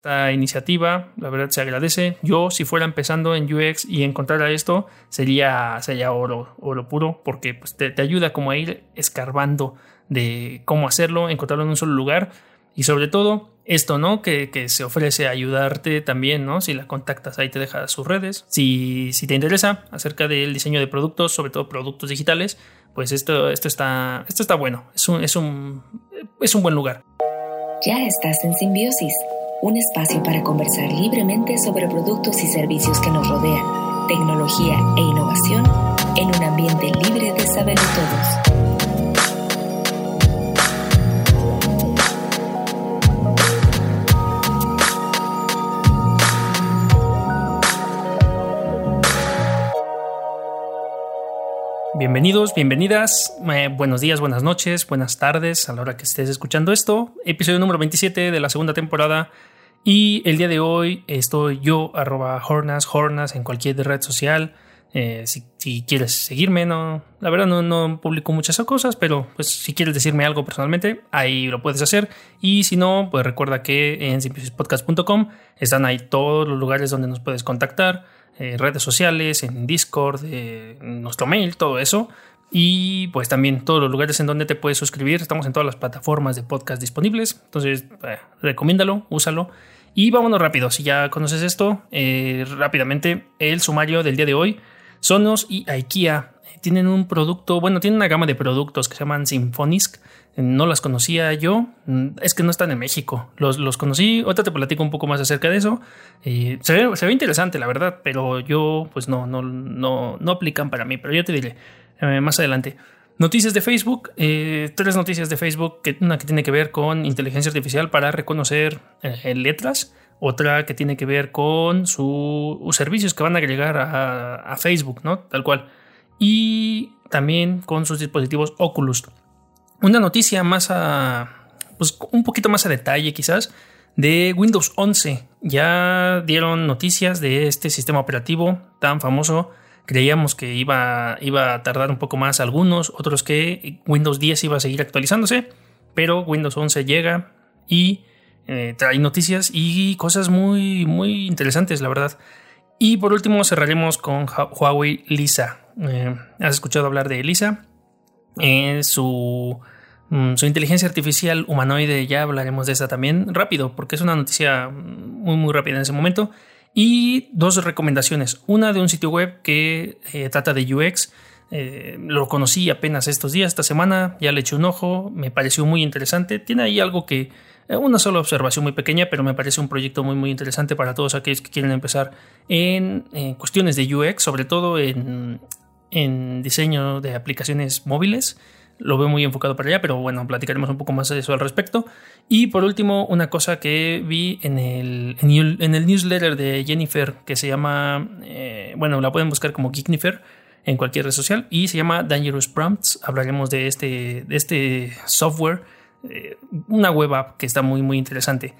esta iniciativa, la verdad se agradece. Yo, si fuera empezando en UX y encontrara esto, sería, sería oro, oro puro, porque pues, te, te ayuda como a ir escarbando de cómo hacerlo, encontrarlo en un solo lugar y sobre todo esto, ¿no? Que, que, se ofrece ayudarte también, ¿no? Si la contactas, ahí te deja sus redes. Si, si te interesa acerca del diseño de productos, sobre todo productos digitales, pues esto, esto, está, esto está bueno. Es un, es, un, es un buen lugar. Ya estás en Simbiosis, un espacio para conversar libremente sobre productos y servicios que nos rodean, tecnología e innovación en un ambiente libre de saber todos. Bienvenidos, bienvenidas, eh, buenos días, buenas noches, buenas tardes a la hora que estés escuchando esto. Episodio número 27 de la segunda temporada. Y el día de hoy estoy yo, arroba Hornas, Hornas en cualquier red social. Eh, si, quieres seguirme, no, la verdad no, publico muchas cosas, pero pues si quieres decirme algo personalmente, ahí lo puedes hacer. Y si no, pues recuerda que en simplicispodcast.com están ahí todos los lugares donde nos puedes contactar eh, redes sociales, en Discord, eh, nuestro mail, todo eso. Y pues también todos los lugares en donde te puedes suscribir. Estamos en todas las plataformas de podcast disponibles. Entonces, eh, recomiéndalo, úsalo. Y vámonos rápido. Si ya conoces esto, rápidamente el sumario del día de hoy. Sonos y IKEA tienen un producto, bueno, tienen una gama de productos que se llaman Symphonisk no las conocía yo, mm, es que no están en México. Los, los conocí, ahorita te platico un poco más acerca de eso. Eh, se, ve, se, ve, interesante, la verdad, pero yo, pues no, no, no, no aplican para mí, pero ya te diré eh, más adelante. Noticias de Facebook, eh, tres noticias de Facebook, que, una que tiene que ver con inteligencia artificial para reconocer letras, otra que tiene que ver con sus servicios que van a agregar a, a Facebook, ¿no? Tal cual. Y también con sus dispositivos Oculus. Una noticia más a, pues un poquito más a detalle quizás, de Windows 11. Ya dieron noticias de este sistema operativo tan famoso. Creíamos que iba, iba a tardar un poco más algunos, otros que Windows 10 iba a seguir actualizándose, pero Windows 11 llega y eh, trae noticias y cosas muy, muy interesantes, la verdad. Y por último cerraremos con Huawei Lisa. Eh, ¿Has escuchado hablar de Lisa? Eh, su Mm, su inteligencia artificial humanoide, ya hablaremos de esa también rápido, porque es una noticia muy, muy rápida en ese momento. Y dos recomendaciones. Una de un sitio web que eh, trata de UX. Eh, lo conocí apenas estos días, esta semana, ya le eché un ojo, me pareció muy interesante. Tiene ahí algo que, eh, una sola observación muy pequeña, pero me parece un proyecto muy, muy interesante para todos aquellos que quieren empezar en, cuestiones de UX, sobre todo en, en diseño de aplicaciones móviles lo veo muy enfocado para allá, pero bueno, platicaremos un poco más de eso al respecto. Y por último, una cosa que vi en el, en el newsletter de Jennifer, que se llama, eh, bueno, la pueden buscar como Geeknifer en cualquier red social, y se llama Dangerous Prompts. Hablaremos de este, de este software, eh, una web app que está muy, muy interesante.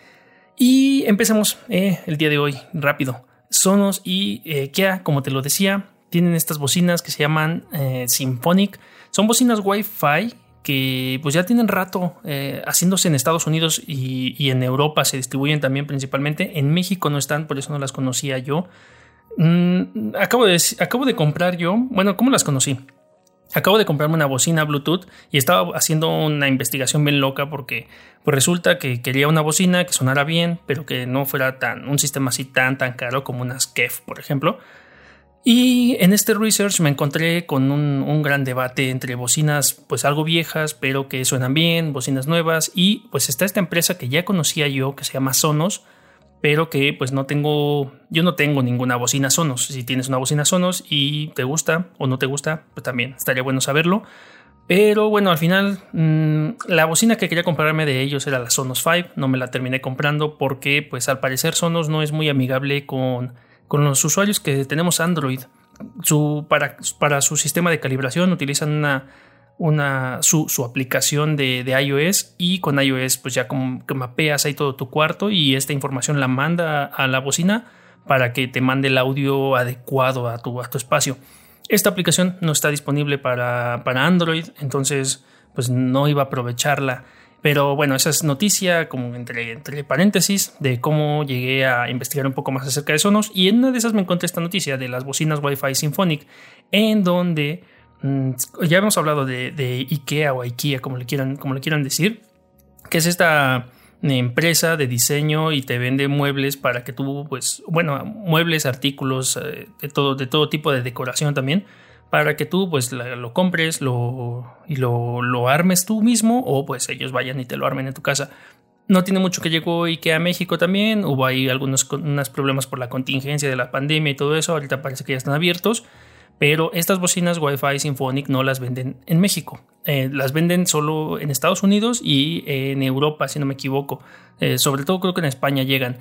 Y empecemos eh, el día de hoy, rápido. Sonos y Kia, como te lo decía, tienen estas bocinas que se llaman Symphonic son bocinas Wi-Fi que pues ya tienen rato eh, haciéndose en Estados Unidos y, en Europa se distribuyen también principalmente. En México no están, por eso no las conocía yo. Mm, acabo, de, acabo de comprar yo, bueno, ¿cómo las conocí? Acabo de comprarme una bocina Bluetooth y estaba haciendo una investigación bien loca porque pues resulta que quería una bocina que sonara bien, pero que no fuera tan un sistema así tan tan caro como unas KEF, por ejemplo. Y en este research me encontré con un, gran debate entre bocinas pues algo viejas pero que suenan bien, bocinas nuevas y pues está esta empresa que ya conocía yo que se llama Sonos pero que pues no tengo, yo no tengo ninguna bocina Sonos. Si tienes una bocina Sonos y te gusta o no te gusta, pues también estaría bueno saberlo. Pero bueno, al final mm, la bocina que quería comprarme de ellos era la Sonos 5, no me la terminé comprando porque pues al parecer Sonos no es muy amigable con con los usuarios que tenemos Android. Para, su sistema de calibración utilizan una, una, su, aplicación de, iOS y con iOS pues ya como que mapeas ahí todo tu cuarto y esta información la manda a la bocina para que te mande el audio adecuado a tu, a tu espacio. Esta aplicación no está disponible para, para Android, entonces pues no iba a aprovecharla Pero bueno, esa es noticia como entre, paréntesis de cómo llegué a investigar un poco más acerca de Sonos. Y en una de esas me encontré esta noticia de las bocinas Wi-Fi Symphonic, en donde mm, ya hemos hablado de, IKEA o IKEA, como le quieran, como le quieran decir, que es esta empresa de diseño y te vende muebles para que tú, pues, bueno, muebles, artículos, eh, de todo, de todo tipo de decoración también para que tú pues lo compres lo, y lo, lo, armes tú mismo o pues ellos vayan y te lo armen en tu casa. No tiene mucho que llegó IKEA a México también, hubo ahí algunos problemas por la contingencia de la pandemia y todo eso, ahorita parece que ya están abiertos, pero estas bocinas Wi-Fi Symphonic no las venden en México, eh, las venden solo en Estados Unidos y en Europa, si no me equivoco, eh, sobre todo creo que en España llegan.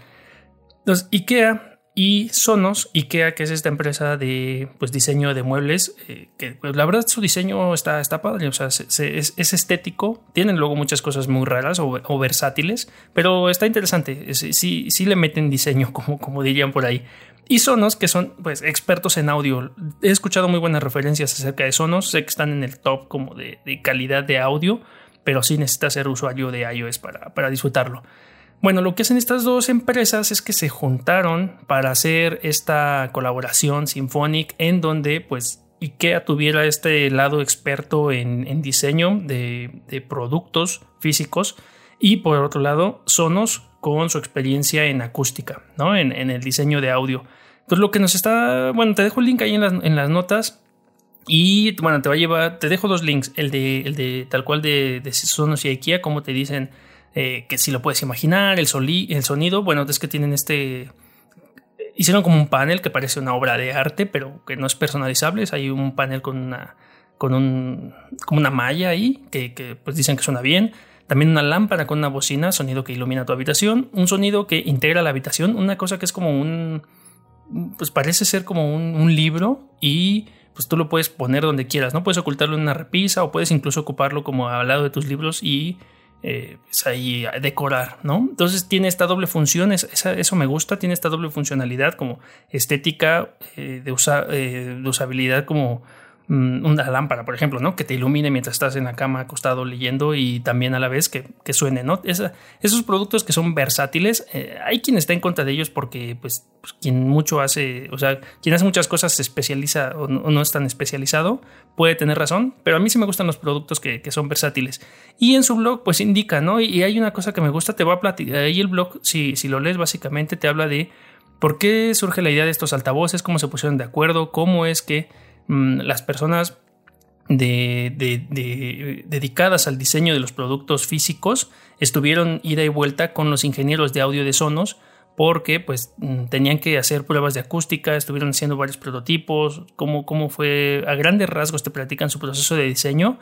Entonces, IKEA y Sonos, IKEA, que es esta empresa de pues, diseño de muebles, eh, que pues, la verdad su diseño está, está padre, o sea, es, estético, tienen luego muchas cosas muy raras o, versátiles, pero está interesante, sí, sí le meten diseño, como, como dirían por ahí. Y Sonos, que son pues expertos en audio. He escuchado muy buenas referencias acerca de Sonos, sé que están en el top como de, de calidad de audio, pero sí necesita ser usuario de iOS para, para disfrutarlo. Bueno, lo que hacen estas dos empresas es que se juntaron para hacer esta colaboración Symphonic en donde pues IKEA tuviera este lado experto en, diseño de, productos físicos y por otro lado Sonos con su experiencia en acústica, ¿no? En, el diseño de audio. Entonces lo que nos está, bueno, te dejo el link ahí en las, en las notas y bueno, te va a llevar, te dejo dos links, el de, el de tal cual de, de Sonos y IKEA, como te dicen eh, que si lo puedes imaginar, el, el sonido, bueno, es que tienen este... Hicieron como un panel que parece una obra de arte, pero que no es personalizable. Hay un panel con una, con un, como una malla ahí, que, pues dicen que suena bien. También una lámpara con una bocina, sonido que ilumina tu habitación. Un sonido que integra la habitación. Una cosa que es como un... Pues parece ser como un, un libro y pues tú lo puedes poner donde quieras, ¿no? Puedes ocultarlo en una repisa o puedes incluso ocuparlo como al lado de tus libros y eh, pues ahí decorar, ¿no? Entonces tiene esta doble función, eso me gusta, tiene esta doble funcionalidad como estética eh, de, eh, de usabilidad como una lámpara, por ejemplo, ¿no? Que te ilumine mientras estás en la cama acostado leyendo y también a la vez que, suene, ¿no? esos productos que son versátiles, eh, hay quien está en contra de ellos porque, pues, pues, quien mucho hace, o sea, quien hace muchas cosas se especializa o no, es tan especializado, puede tener razón, pero a mí sí me gustan los productos que, son versátiles. Y en su blog, pues indica, ¿no? Y hay una cosa que me gusta, te voy a platicar, ahí el blog, si, si lo lees, básicamente te habla de por qué surge la idea de estos altavoces, cómo se pusieron de acuerdo, cómo es que Mm, las personas dedicadas al diseño de los productos físicos estuvieron ida y vuelta con los ingenieros de audio de Sonos porque pues mm, tenían que hacer pruebas de acústica, estuvieron haciendo varios prototipos, cómo, cómo fue, a grandes rasgos te platican su proceso de diseño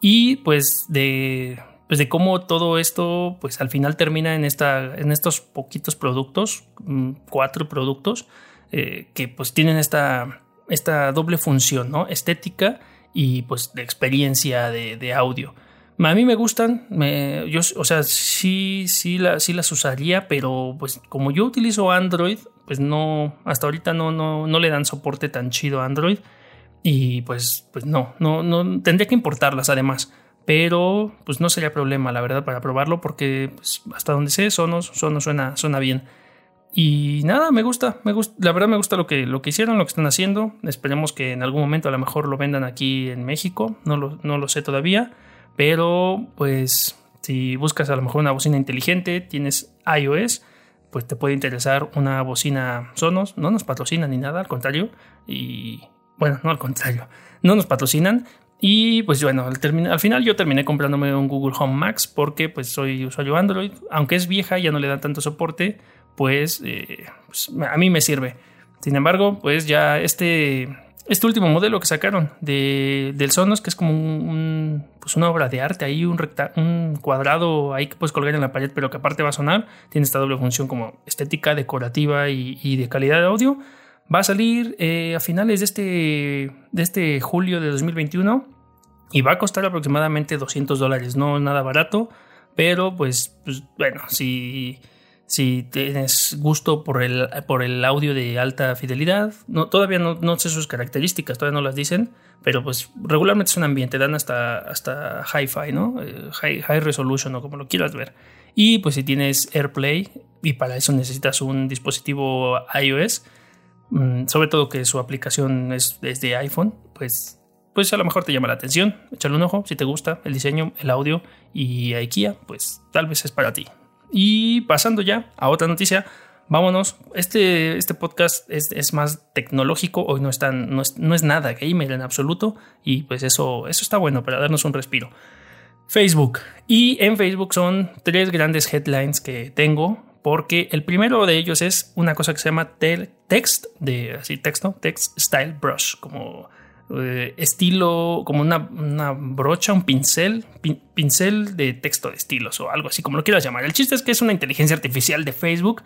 y pues de, pues de cómo todo esto pues al final termina en, esta, en estos poquitos productos, mm, cuatro productos, eh, que pues tienen esta esta doble función, ¿no? Estética y pues de experiencia de, audio. A mí me gustan, yo, o sea, sí, sí, sí las usaría, pero pues como yo utilizo Android, pues no, hasta ahorita no, no, no le dan soporte tan chido a Android y pues, pues no, no, no, tendría que importarlas además, pero pues no sería problema, la verdad, para probarlo porque pues, hasta donde sé, Sonos, Sonos suena, suena bien. Y nada, me gusta, me gusta, la verdad me gusta lo que, lo que hicieron, lo que están haciendo. Esperemos que en algún momento a lo mejor lo vendan aquí en México, no lo, no lo sé todavía, pero pues si buscas a lo mejor una bocina inteligente, tienes iOS, pues te puede interesar una bocina Sonos, no nos patrocinan ni nada, al contrario, y bueno, no al contrario, no nos patrocinan, y pues bueno, al, al, final yo terminé comprándome un Google Home Max porque pues soy usuario Android, aunque es vieja, ya no le da tanto soporte, pues, eh, pues, a mí me sirve. Sin embargo, pues ya este, este último modelo que sacaron de, del Sonos, que es como un, pues una obra de arte, ahí un, un cuadrado ahí que puedes colgar en la pared, pero que aparte va a sonar, tiene esta doble función como estética, decorativa y, de calidad de audio. Va a salir eh, a finales de este, de este julio de 2021 y va a costar aproximadamente 200 dólares, no nada barato, pero pues, pues bueno, si si tienes gusto por el, por el audio de alta fidelidad. No, todavía no, no, sé sus características, todavía no las dicen, pero pues regularmente es un ambiente, dan hasta, hasta hi-fi, ¿no? Eh, high, high resolution o como lo quieras ver. Y pues si tienes AirPlay, y para eso necesitas un dispositivo iOS, mm, sobre todo que su aplicación es, de iPhone, pues, pues a lo mejor te llama la atención. Échale un ojo si te gusta el diseño, el audio y IKEA, pues tal vez es para ti. Y pasando ya a otra noticia, vámonos. Este, este podcast es, más tecnológico, hoy no, es no, es, no es nada gamer en absoluto y pues eso, eso está bueno para darnos un respiro. Facebook. Y en Facebook son tres grandes headlines que tengo, porque el primero de ellos es una cosa que se llama text, de así texto, text style brush, como eh, estilo, como una, brocha, un pincel, pincel de texto de estilos o algo así, como lo quieras llamar. El chiste es que es una inteligencia artificial de Facebook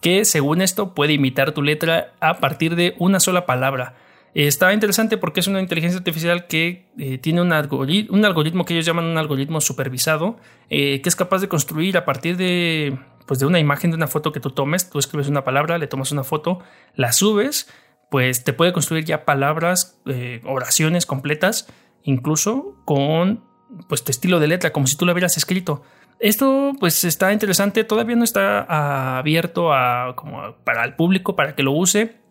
que según esto puede imitar tu letra a partir de una sola palabra. Está interesante porque es una inteligencia artificial que eh, tiene un, un, algoritmo que ellos llaman un algoritmo supervisado, eh, que es capaz de construir a partir de, pues de una imagen, de una foto que tú tomes, tú escribes una palabra, le tomas una foto, la subes, pues te puede construir ya palabras, eh, oraciones completas, incluso con pues tu estilo de letra, como si tú lo hubieras escrito. Esto pues está interesante, todavía no está abierto a, como para el público para que lo use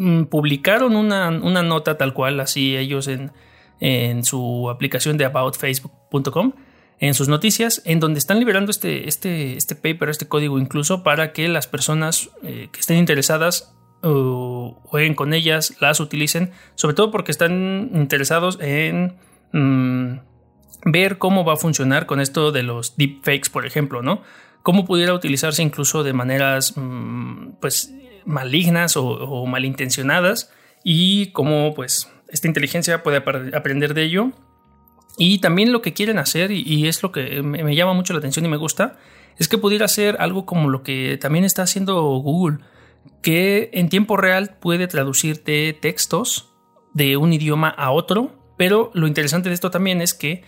Mm, publicaron una, nota tal cual, así ellos en, en su aplicación de aboutfacebook.com, en sus noticias, en donde están liberando este, este, este paper, este código incluso, para que las personas eh, que estén interesadas jueguen con ellas, las utilicen, sobre todo porque están interesados en mm, ver cómo va a funcionar con esto de los deepfakes, por ejemplo, ¿no? Cómo pudiera utilizarse incluso de maneras, mm, pues, malignas o, malintencionadas y cómo pues esta inteligencia puede aprender de ello. Y también lo que quieren hacer, y, es lo que me, llama mucho la atención y me gusta, es que pudiera hacer algo como lo que también está haciendo Google, que en tiempo real puede traducirte textos de un idioma a otro, pero lo interesante de esto también es que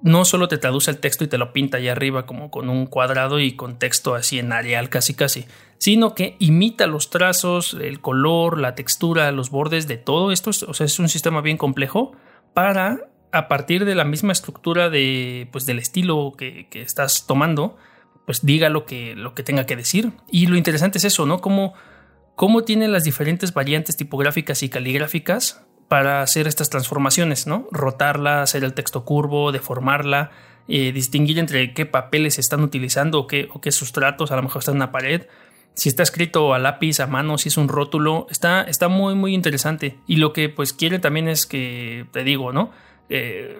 no solo te traduce el texto y te lo pinta allá arriba como con un cuadrado y con texto así en Arial casi casi, sino que imita los trazos, el color, la textura, los bordes de todo esto. O sea, es un sistema bien complejo para, a partir de la misma estructura de, pues, del estilo que, estás tomando, pues diga lo que, lo que tenga que decir. Y lo interesante es eso, ¿no? Cómo, cómo tiene las diferentes variantes tipográficas y caligráficas para hacer estas transformaciones, ¿no? Rotarla, hacer el texto curvo, deformarla, eh, distinguir entre qué papeles están utilizando o qué, o qué sustratos, a lo mejor está en una pared. Si está escrito a lápiz, a mano, si es un rótulo, está, está muy, muy interesante. Y lo que pues quiere también es que, te digo, ¿no? Eh,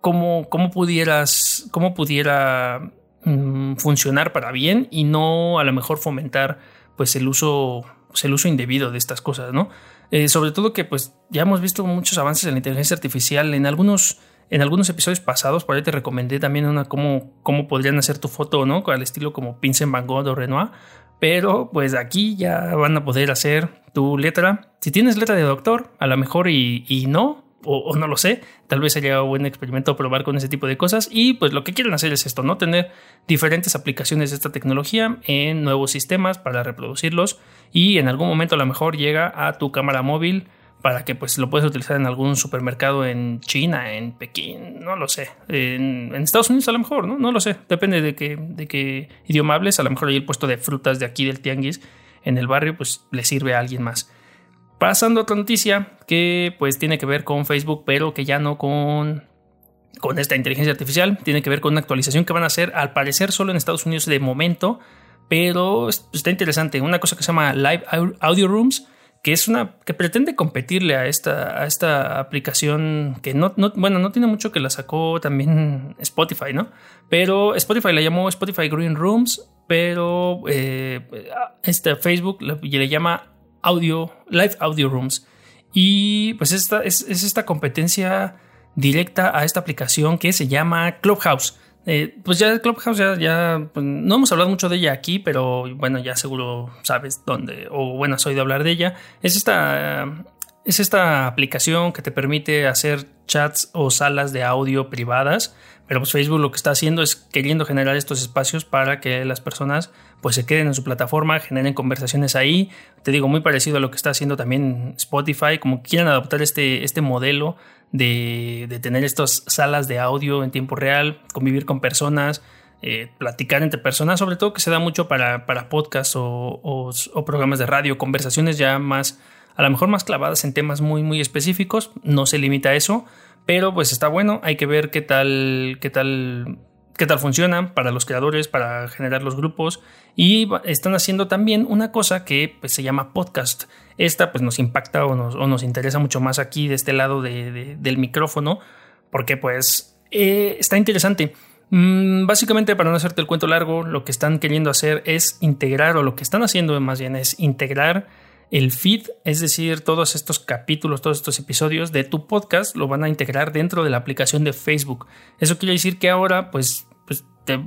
cómo, pudieras, cómo pudiera mm, funcionar para bien y no a lo mejor fomentar pues el uso, pues, el uso indebido de estas cosas, ¿no? Eh, sobre todo que pues ya hemos visto muchos avances en la inteligencia artificial en algunos en algunos episodios pasados, por ahí te recomendé también una cómo, cómo podrían hacer tu foto, ¿no? Al estilo como Vincent Van Gogh o Renoir. Pero pues aquí ya van a poder hacer tu letra. Si tienes letra de doctor, a lo mejor y, y no, o, no lo sé, tal vez sería un buen experimento probar con ese tipo de cosas y pues lo que quieren hacer es esto, ¿no? Tener diferentes aplicaciones de esta tecnología en nuevos sistemas para reproducirlos y en algún momento a lo mejor llega a tu cámara móvil para que pues lo puedas utilizar en algún supermercado en China, en Pekín, no lo sé, en, Estados Unidos a lo mejor, ¿no? No lo sé, depende de qué, de qué idioma hables, a lo mejor ahí el puesto de frutas de aquí del tianguis en el barrio pues le sirve a alguien más. Pasando a otra noticia que pues tiene que ver con Facebook, pero que ya no con, con esta inteligencia artificial, tiene que ver con una actualización que van a hacer al parecer solo en Estados Unidos de momento, pero está interesante, una cosa que se llama Live Audio Rooms, que es una que pretende competirle a esta, a esta aplicación que no, bueno, no tiene mucho que la sacó también Spotify, ¿no? Pero Spotify la llamó Spotify Green Rooms, pero eh, este Facebook le, le llama audio, live audio rooms. Y pues esta es, esta competencia directa a esta aplicación que se llama Clubhouse. Eh, pues ya Clubhouse ya, pues, no hemos hablado mucho de ella aquí, pero bueno, ya seguro sabes dónde, o bueno, has oído hablar de ella. Es esta es esta aplicación que te permite hacer chats o salas de audio privadas, pero pues Facebook lo que está haciendo es queriendo generar estos espacios para que las personas pues se queden en su plataforma, generen conversaciones ahí. Te digo, muy parecido a lo que está haciendo también Spotify, como quieran adoptar este, este modelo de, de tener estas salas de audio en tiempo real, convivir con personas, eh, platicar entre personas, sobre todo que se da mucho para, para podcasts o, programas de radio, conversaciones ya más, a lo mejor más clavadas en temas muy, muy específicos, no se limita a eso, pero pues está bueno, hay que ver qué tal, qué tal, qué tal funciona para los creadores, para generar los grupos. Y están haciendo también una cosa que pues, se llama podcast. Esta pues nos impacta o nos, interesa mucho más aquí de este lado del micrófono porque pues eh, está interesante. Mm, básicamente, para no hacerte el cuento largo, lo que están queriendo hacer es integrar, o lo que están haciendo más bien es integrar el feed, es decir, todos estos capítulos, todos estos episodios de tu podcast, lo van a integrar dentro de la aplicación de Facebook. Eso quiere decir que ahora, pues, pues te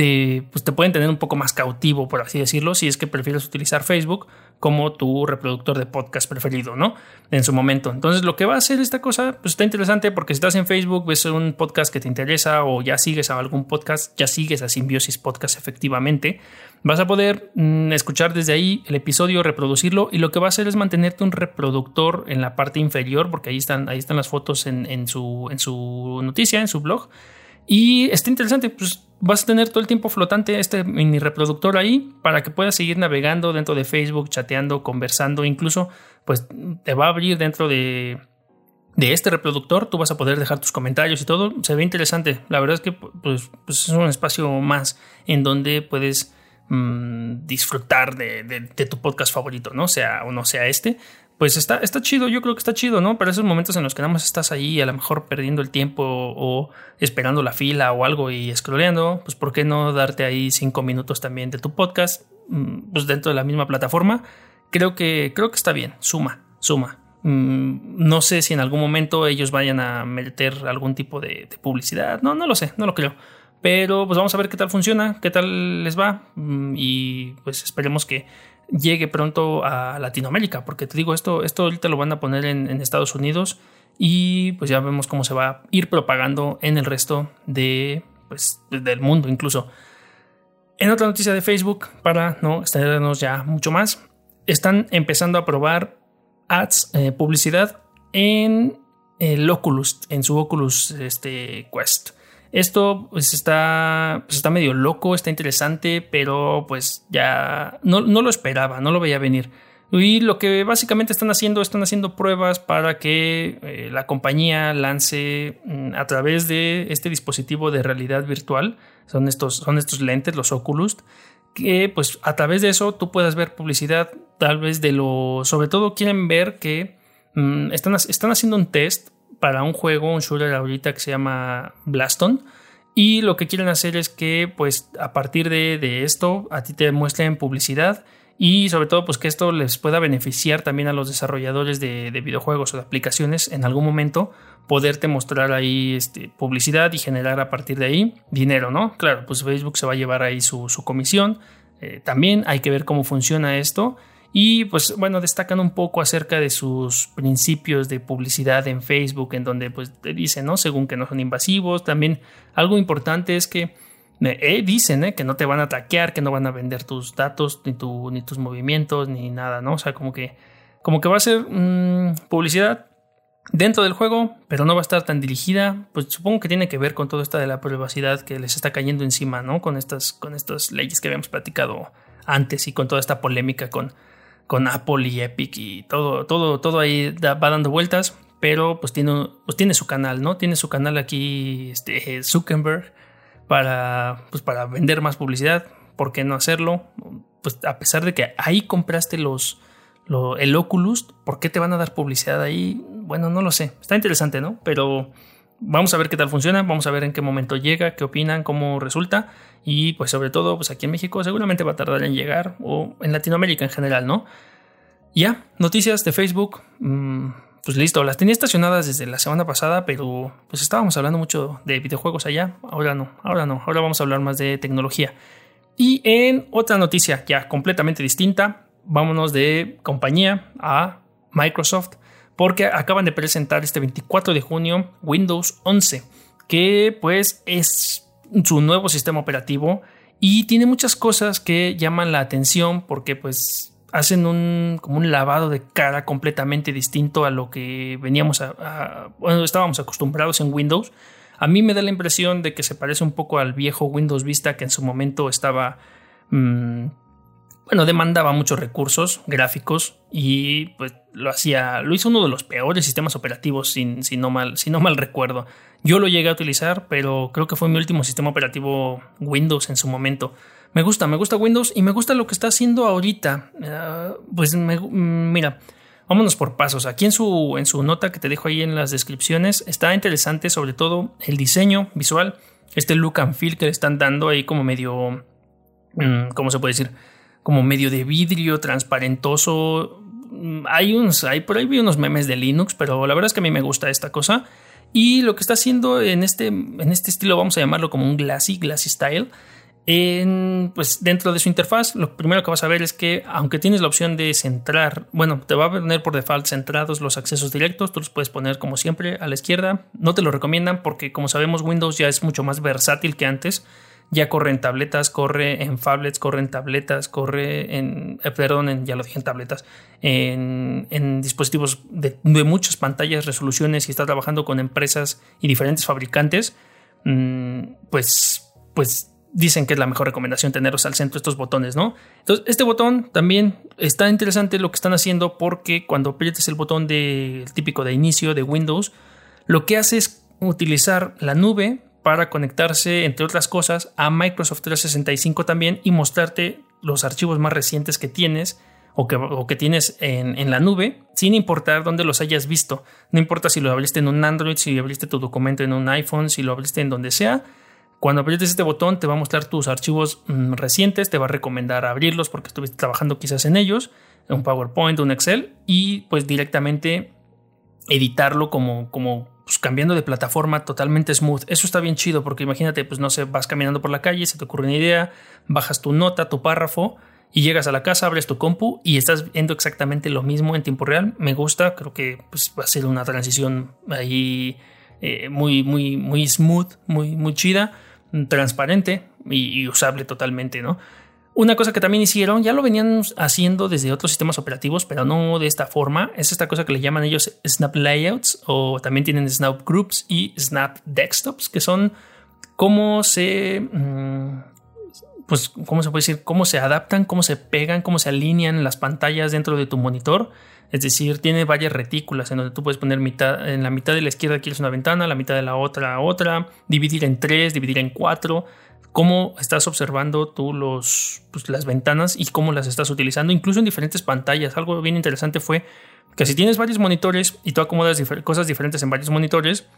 te, pues te pueden tener un poco más cautivo, por así decirlo, si es que prefieres utilizar Facebook como tu reproductor de podcast preferido, ¿no? En su momento. Entonces, lo que va a hacer esta cosa, pues está interesante porque si estás en Facebook, ves un podcast que te interesa o ya sigues a algún podcast, ya sigues a Symbiosis Podcast efectivamente, vas a poder mm, escuchar desde ahí el episodio, reproducirlo y lo que va a hacer es mantenerte un reproductor en la parte inferior, porque ahí están, ahí están las fotos en, en, su, en su noticia, en su blog. Y está interesante, pues vas a tener todo el tiempo flotante este mini reproductor ahí para que puedas seguir navegando dentro de Facebook, chateando, conversando, incluso pues te va a abrir dentro de, de este reproductor, tú vas a poder dejar tus comentarios y todo, se ve interesante, la verdad es que pues, pues es un espacio más en donde puedes mm, disfrutar de, de, tu podcast favorito, ¿no? Sea o no sea este, pues está, está chido, yo creo que está chido, ¿no? Para esos momentos en los que nada más estás ahí, a lo mejor perdiendo el tiempo o esperando la fila o algo y scrolleando, pues ¿por qué no darte ahí cinco minutos también de tu podcast? Mm, pues dentro de la misma plataforma. Creo que, creo que está bien, suma, suma. Mm, no sé si en algún momento ellos vayan a meter algún tipo de, de publicidad, no, no lo sé, no lo creo. Pero pues vamos a ver qué tal funciona, qué tal les va mm, y pues esperemos que llegue pronto a Latinoamérica, porque te digo, esto, esto ahorita lo van a poner en, Estados Unidos y pues ya vemos cómo se va a ir propagando en el resto de, pues, del mundo incluso. En otra noticia de Facebook, para no extendernos ya mucho más, están empezando a probar ads, eh, publicidad en el Oculus, en su Oculus este, Quest. Esto pues está, pues está medio loco, está interesante, pero pues ya no, no, lo esperaba, no lo veía venir. Y lo que básicamente están haciendo, están haciendo pruebas para que eh, la compañía lance mm, a través de este dispositivo de realidad virtual, son estos, son estos lentes, los Oculus, que pues a través de eso tú puedas ver publicidad tal vez de lo, sobre todo quieren ver que mm, están, están haciendo un test para un juego, un shooter ahorita que se llama Blaston. Y lo que quieren hacer es que, pues, a partir de, esto, a ti te muestren publicidad y sobre todo, pues, que esto les pueda beneficiar también a los desarrolladores de, videojuegos o de aplicaciones en algún momento, poderte mostrar ahí este, publicidad y generar a partir de ahí dinero, ¿no? Claro, pues Facebook se va a llevar ahí su, comisión. Eh, también hay que ver cómo funciona esto y pues bueno, destacan un poco acerca de sus principios de publicidad en Facebook, en donde pues te dicen, ¿no? Según que no son invasivos. También algo importante es que eh, dicen ¿eh? que no te van a traquear, que no van a vender tus datos, ni, tu, ni tus movimientos, ni nada, ¿no? O sea, como que, como que va a ser mm, publicidad dentro del juego, pero no va a estar tan dirigida. Pues supongo que tiene que ver con todo esto de la privacidad que les está cayendo encima, ¿no? Con estas, con estas leyes que habíamos platicado antes y con toda esta polémica con con Apple y Epic y todo, todo, todo ahí va dando vueltas, pero pues tiene, pues tiene su canal, ¿no? Tiene su canal aquí, este, Zuckerberg, para, pues para vender más publicidad. ¿Por qué no hacerlo? Pues a pesar de que ahí compraste los, el Oculus, ¿por qué te van a dar publicidad ahí? Bueno, no lo sé. Está interesante, ¿no? Pero vamos a ver qué tal funciona, vamos a ver en qué momento llega, qué opinan, cómo resulta y pues sobre todo pues aquí en México seguramente va a tardar en llegar o en Latinoamérica en general, ¿no? Ya, noticias de Facebook, mm, pues listo, las tenía estacionadas desde la semana pasada, pero pues estábamos hablando mucho de videojuegos allá, ahora no, ahora no, ahora vamos a hablar más de tecnología. Y en otra noticia ya completamente distinta, vámonos de compañía a Microsoft porque acaban de presentar este 24 de junio Windows 11, que pues es su nuevo sistema operativo y tiene muchas cosas que llaman la atención porque pues hacen un como un lavado de cara completamente distinto a lo que veníamos a, bueno, estábamos acostumbrados en Windows. A mí me da la impresión de que se parece un poco al viejo Windows Vista que en su momento estaba mm, bueno, demandaba muchos recursos gráficos y pues lo hacía, lo hizo uno de los peores sistemas operativos, si, no mal, no mal recuerdo. Yo lo llegué a utilizar, pero creo que fue mi último sistema operativo Windows en su momento. Me gusta, me gusta Windows y me gusta lo que está haciendo ahorita. Ah, pues mm, mira, vámonos por pasos. Aquí en su, en su nota que te dejo ahí en las descripciones está interesante sobre todo el diseño visual, este look and feel que le están dando ahí como medio, mm, ¿cómo se puede decir? Como medio de vidrio, transparentoso. Mm, hay unos, hay por ahí vi unos memes de Linux, pero la verdad es que a mí me gusta esta cosa. Y lo que está haciendo en este, en este estilo, vamos a llamarlo como un glassy, glassy style. En, pues dentro de su interfaz, lo primero que vas a ver es que, aunque tienes la opción de centrar, bueno, te va a poner por default centrados los accesos directos, tú los puedes poner como siempre a la izquierda. No te lo recomiendan porque, como sabemos, Windows ya es mucho más versátil que antes ya corre en tabletas, corre en phablets, corre en tabletas, corre en, eh, perdón, en, ya lo dije en tabletas, en, dispositivos de, muchas pantallas, resoluciones y está trabajando con empresas y diferentes fabricantes, mm, pues, pues dicen que es la mejor recomendación tenerlos al centro estos botones, ¿no? Entonces, este botón también está interesante lo que están haciendo porque cuando aprietes el botón de, típico de inicio de Windows, lo que hace es utilizar la nube para conectarse, entre otras cosas, a Microsoft 365 también y mostrarte los archivos más recientes que tienes o que, tienes en, en, la nube, sin importar dónde los hayas visto. No importa si lo abriste en un Android, si abriste tu documento en un iPhone, si lo abriste en donde sea. Cuando aprietes este botón te va a mostrar tus archivos mm, recientes, te va a recomendar abrirlos porque estuviste trabajando quizás en ellos, un PowerPoint, un Excel, y pues directamente editarlo como, como pues, cambiando de plataforma totalmente smooth. Eso está bien chido porque imagínate, pues no sé, vas caminando por la calle, se te ocurre una idea, bajas tu nota, tu párrafo y llegas a la casa, abres tu compu y estás viendo exactamente lo mismo en tiempo real. Me gusta, creo que pues, va a ser una transición ahí eh, muy, muy, muy smooth, muy, muy chida, transparente y, y usable totalmente, ¿no? Una cosa que también hicieron, ya lo venían haciendo desde otros sistemas operativos, pero no de esta forma, es esta cosa que le llaman ellos Snap Layouts o también tienen Snap Groups y Snap Desktops, que son cómo se... Mm, pues, ¿cómo se puede decir? Cómo se adaptan, cómo se pegan, cómo se alinean las pantallas dentro de tu monitor. Es decir, tiene varias retículas en donde tú puedes poner mitad, en la mitad de la izquierda quieres una ventana, la mitad de la otra otra, dividir en tres, dividir en cuatro cómo estás observando tú los, pues, las ventanas y cómo las estás utilizando, incluso en diferentes pantallas. Algo bien interesante fue que si tienes varios monitores y tú acomodas cosas diferentes en varios monitores,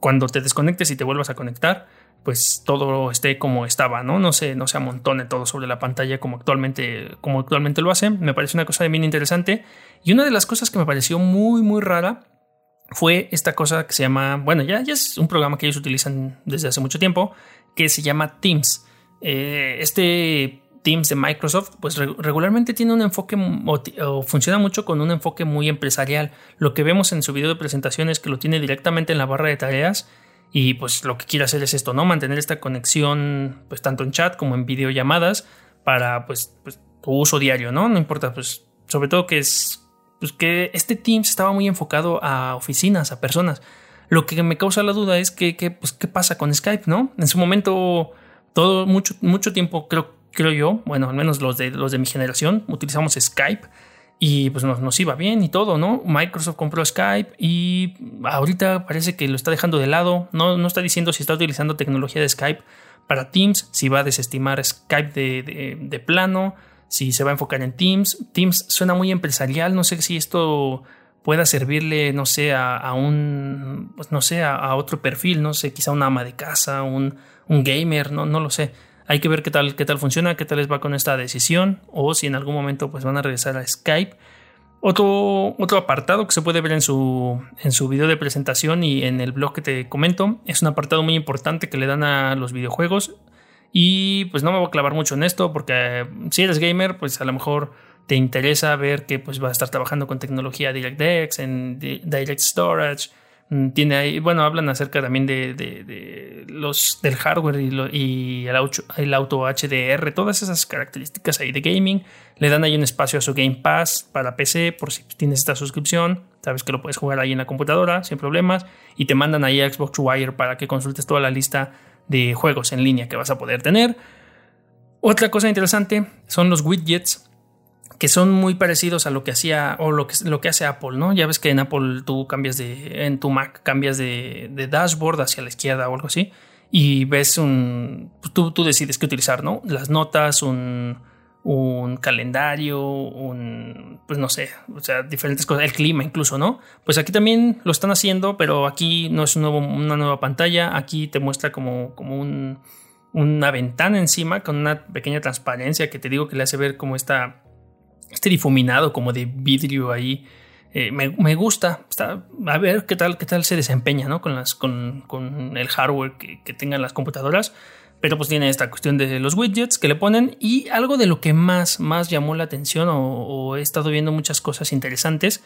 cuando te desconectes y te vuelvas a conectar, pues todo esté como estaba, ¿no? No se, no se amontone todo sobre la pantalla como actualmente, como actualmente lo hace. Me parece una cosa bien interesante. Y una de las cosas que me pareció muy, muy rara fue esta cosa que se llama, bueno, ya, ya es un programa que ellos utilizan desde hace mucho tiempo, que se llama Teams. Eh, este Teams de Microsoft, pues regularmente tiene un enfoque o, funciona mucho con un enfoque muy empresarial. Lo que vemos en su video de presentación es que lo tiene directamente en la barra de tareas y pues lo que quiere hacer es esto, ¿no? Mantener esta conexión pues tanto en chat como en videollamadas para pues, pues tu uso diario, ¿no? No importa, pues sobre todo que es pues que este Teams estaba muy enfocado a oficinas, a personas. Lo que me causa la duda es que, pues, qué pasa con Skype, ¿no? En su momento, todo, mucho, mucho tiempo, creo, creo yo, bueno, al menos los de, los de mi generación, utilizamos Skype y pues nos, nos, iba bien y todo, ¿no? Microsoft compró Skype y ahorita parece que lo está dejando de lado, no, no está diciendo si está utilizando tecnología de Skype para Teams, si va a desestimar Skype de, plano, si se va a enfocar en Teams. Teams suena muy empresarial, no sé si esto pueda servirle, no sé, a, un, pues no sé, a, otro perfil, no sé, quizá una ama de casa, un, un gamer, no, no lo sé. Hay que ver qué tal, qué tal funciona, qué tal les va con esta decisión, o si en algún momento pues van a regresar a Skype. Otro, otro apartado que se puede ver en su, en su video de presentación y en el blog que te comento es un apartado muy importante que le dan a los videojuegos. Y pues no me voy a clavar mucho en esto porque si eres gamer, pues a lo mejor te interesa ver que pues va a estar trabajando con tecnología DirectX, en Direct Storage, tiene ahí, bueno, hablan acerca también de, los del hardware y, el, auto, el, auto, HDR, todas esas características ahí de gaming. Le dan ahí un espacio a su Game Pass para PC por si tienes esta suscripción. Sabes que lo puedes jugar ahí en la computadora sin problemas. Y te mandan ahí a Xbox Wire para que consultes toda la lista de juegos en línea que vas a poder tener. Otra cosa interesante son los widgets que son muy parecidos a lo que hacía o lo que, lo que hace Apple, ¿no? Ya ves que en Apple tú cambias de, en tu Mac cambias de, dashboard hacia la izquierda o algo así y ves un, pues tú, tú decides qué utilizar, ¿no? Las notas, un, un calendario, un, pues no sé, o sea, diferentes cosas, el clima incluso, ¿no? Pues aquí también lo están haciendo, pero aquí no es una nueva pantalla, aquí te muestra como, como un, una ventana encima con una pequeña transparencia que te digo que le hace ver como esta este difuminado como de vidrio ahí. Eh, me, gusta. a ver qué tal, qué tal se desempeña ¿no? con, las, con, el hardware que, tengan las computadoras. Pero pues tiene esta cuestión de los widgets que le ponen. Y algo de lo que más, más llamó la atención o, he estado viendo muchas cosas interesantes.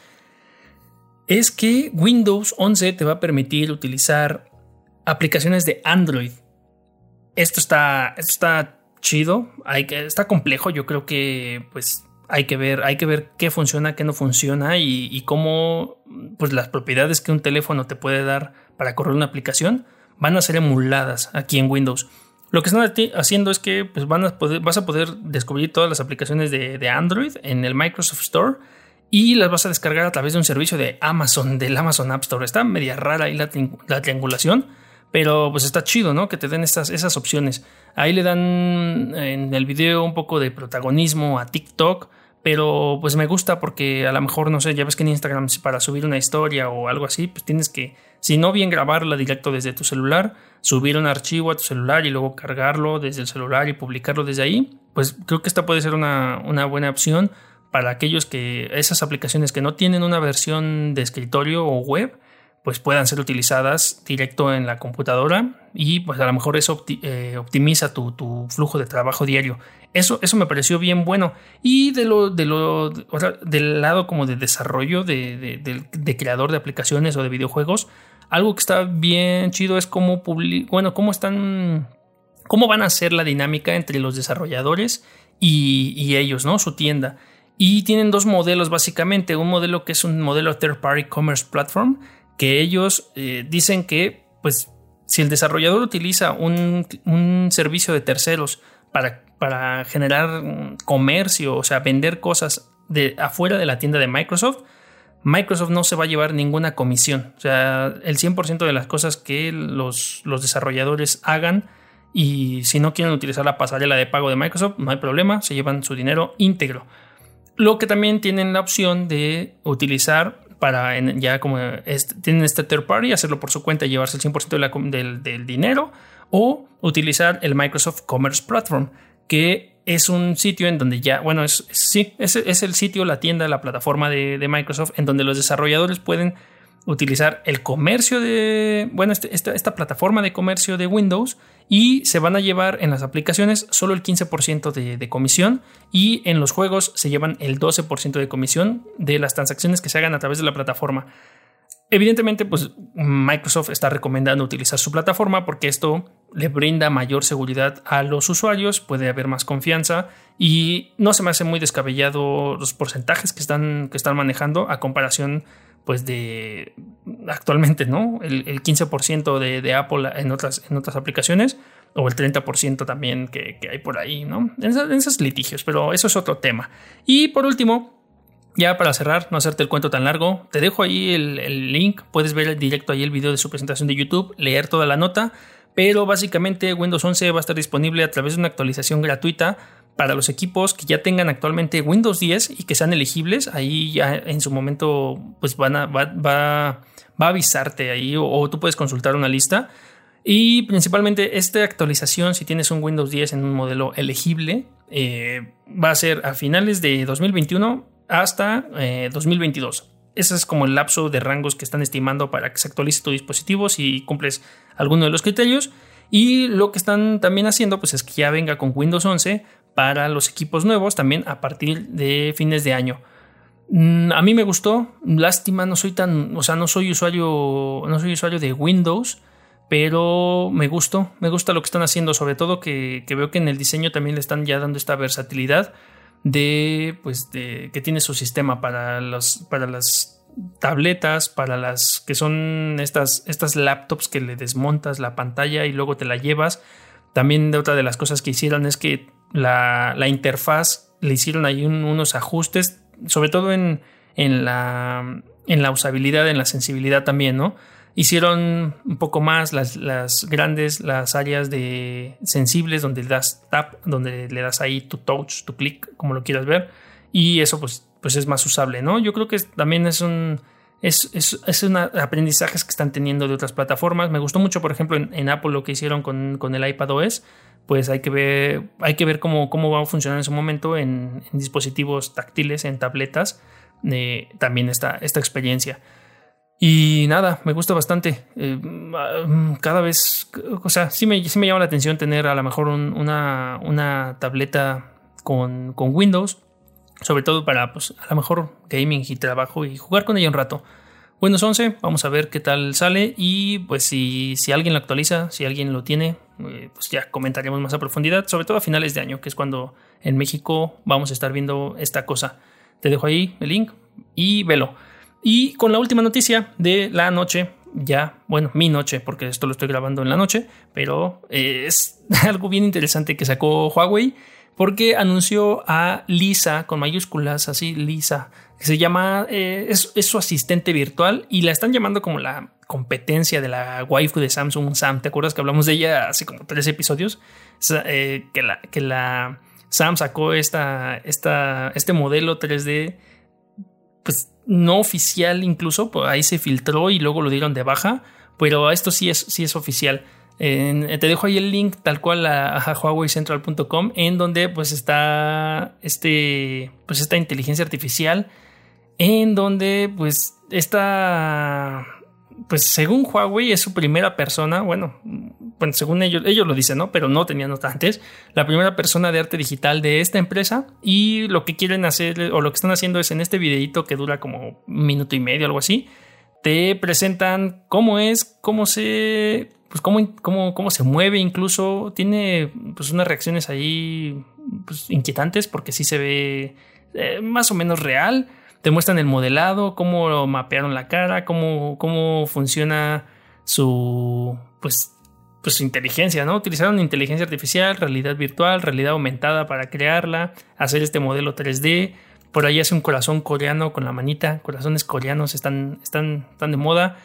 Es que Windows 11 te va a permitir utilizar aplicaciones de Android. Esto está, esto está chido. Hay que, está complejo. Yo creo que pues hay que ver, hay que ver qué funciona, qué no funciona y, cómo pues las propiedades que un teléfono te puede dar para correr una aplicación van a ser emuladas aquí en Windows. Lo que están haciendo es que pues van a vas a poder descubrir todas las aplicaciones de, Android en el Microsoft Store y las vas a descargar a través de un servicio de Amazon, del Amazon App Store. Está media rara ahí la, la triangulación, pero pues está chido, ¿no? Que te den estas, esas opciones. Ahí le dan en el video un poco de protagonismo a TikTok pero pues me gusta porque a lo mejor, no sé, ya ves que en Instagram para subir una historia o algo así, pues tienes que, si no bien grabarla directo desde tu celular, subir un archivo a tu celular y luego cargarlo desde el celular y publicarlo desde ahí, pues creo que esta puede ser una, una buena opción para aquellos que esas aplicaciones que no tienen una versión de escritorio o web, pues puedan ser utilizadas directo en la computadora y pues a lo mejor eso eh, optimiza tu, flujo de trabajo diario. Eso, eso me pareció bien bueno. Y de lo, de lo, del lado como de desarrollo de, de, creador de aplicaciones o de videojuegos, algo que está bien chido es cómo, bueno, cómo están, cómo van a ser la dinámica entre los desarrolladores y, y ellos, ¿no? Su tienda. Y tienen dos modelos básicamente, un modelo que es un modelo Third Party Commerce Platform, que ellos eh, dicen que, pues, si el desarrollador utiliza un, servicio de terceros para, para, generar comercio, o sea, vender cosas de afuera de la tienda de Microsoft, Microsoft no se va a llevar ninguna comisión. O sea, el 100% de las cosas que los, los desarrolladores hagan y si no quieren utilizar la pasarela de pago de Microsoft, no hay problema, se llevan su dinero íntegro. Lo que también tienen la opción de utilizar para ya como tienen este third party, hacerlo por su cuenta y llevarse el 100% del, dinero o utilizar el Microsoft Commerce Platform, que es un sitio en donde ya, bueno, es, sí, es, es el sitio, la tienda, la plataforma de Microsoft en donde los desarrolladores pueden utilizar el comercio de, bueno, este, esta, plataforma de comercio de Windows y se van a llevar en las aplicaciones solo el 15% de, de, comisión y en los juegos se llevan el 12% de comisión de las transacciones que se hagan a través de la plataforma. Evidentemente, pues Microsoft está recomendando utilizar su plataforma porque esto le brinda mayor seguridad a los usuarios, puede haber más confianza y no se me hace muy descabellado los porcentajes que están, que están manejando a comparación pues de actualmente, ¿no? El, 15% de, Apple en otras, en otras aplicaciones o el 30% también que, hay por ahí, ¿no? En, esos litigios, pero eso es otro tema. Y por último, ya para cerrar, no hacerte el cuento tan largo, te dejo ahí el, el link, puedes ver directo ahí el video de su presentación de YouTube, leer toda la nota, pero básicamente Windows 11 va a estar disponible a través de una actualización gratuita para los equipos que ya tengan actualmente Windows 10 y que sean elegibles, ahí ya en su momento pues van a, va, va, a avisarte ahí o, tú puedes consultar una lista. Y principalmente esta actualización, si tienes un Windows 10 en un modelo elegible, eh, va a ser a finales de 2021 hasta 2022. Eh, Ese es como el lapso de rangos que están estimando para que se actualice tu dispositivo si cumples alguno de los criterios. Y lo que están también haciendo pues es que ya venga con Windows 11 para los equipos nuevos también a partir de fines de año. Mm, a mí me gustó, lástima, no soy tan, o sea, no soy usuario, no soy usuario de Windows, pero me gustó, me gusta lo que están haciendo, sobre todo que, veo que en el diseño también le están ya dando esta versatilidad de, pues, de, que tiene su sistema para los, para las tabletas, para las que son estas, estas laptops que le desmontas la pantalla y luego te la llevas. También de otra de las cosas que hicieron es que la, la interfaz le hicieron ahí unos ajustes sobre todo en, en, la, en la usabilidad, en la sensibilidad también, ¿no? Hicieron un poco más las, las, grandes, las áreas de sensibles donde le das tap, donde le das ahí tu touch, tu click, como lo quieras ver. Y eso pues, pues es más usable, ¿no? Yo creo que también es un, es, es, es un aprendizajes que están teniendo de otras plataformas. Me gustó mucho, por ejemplo, en, Apple lo que hicieron con, con, el iPad OS. Pues hay que ver, hay que ver cómo, cómo va a funcionar en su momento en, dispositivos táctiles, en tabletas. Eh, también esta, esta experiencia. Y nada, me gusta bastante. Eh, cada vez, o sea, sí me, sí me llama la atención tener a lo mejor una, una tableta con, con Windows sobre todo para, pues, a lo mejor gaming y trabajo y jugar con ella un rato. Windows 11, vamos a ver qué tal sale y pues si, si alguien lo actualiza, si alguien lo tiene, eh, pues ya comentaremos más a profundidad, sobre todo a finales de año, que es cuando en México vamos a estar viendo esta cosa. Te dejo ahí el link y velo. Y con la última noticia de la noche, ya, bueno, mi noche, porque esto lo estoy grabando en la noche, pero eh, es algo bien interesante que sacó Huawei porque anunció a Lisa, con mayúsculas así, Lisa, que se llama, eh, es, su asistente virtual y la están llamando como la competencia de la waifu de Samsung Sam. ¿Te acuerdas que hablamos de ella hace como tres episodios? Eh, que, la, que la Sam sacó esta, esta, este modelo 3D, pues no oficial incluso, pues ahí se filtró y luego lo dieron de baja, pero esto sí es, sí es oficial te dejo ahí el link tal cual a, huawei-central.com en donde pues está este, pues esta inteligencia artificial en donde pues esta pues según Huawei es su primera persona, bueno, bueno según ellos, ellos lo dicen, ¿no? Pero no tenían antes, la primera persona de arte digital de esta empresa y lo que quieren hacer o lo que están haciendo es en este videito que dura como un minuto y medio, algo así, te presentan cómo es, cómo se pues cómo, cómo, cómo se mueve incluso, tiene pues unas reacciones ahí pues, inquietantes porque sí se ve eh, más o menos real, te muestran el modelado, cómo mapearon la cara, cómo, cómo funciona su pues, pues su inteligencia, ¿no? Utilizaron inteligencia artificial, realidad virtual, realidad aumentada para crearla, hacer este modelo 3D. Por ahí hace un corazón coreano con la manita, corazones coreanos están, están, están de moda.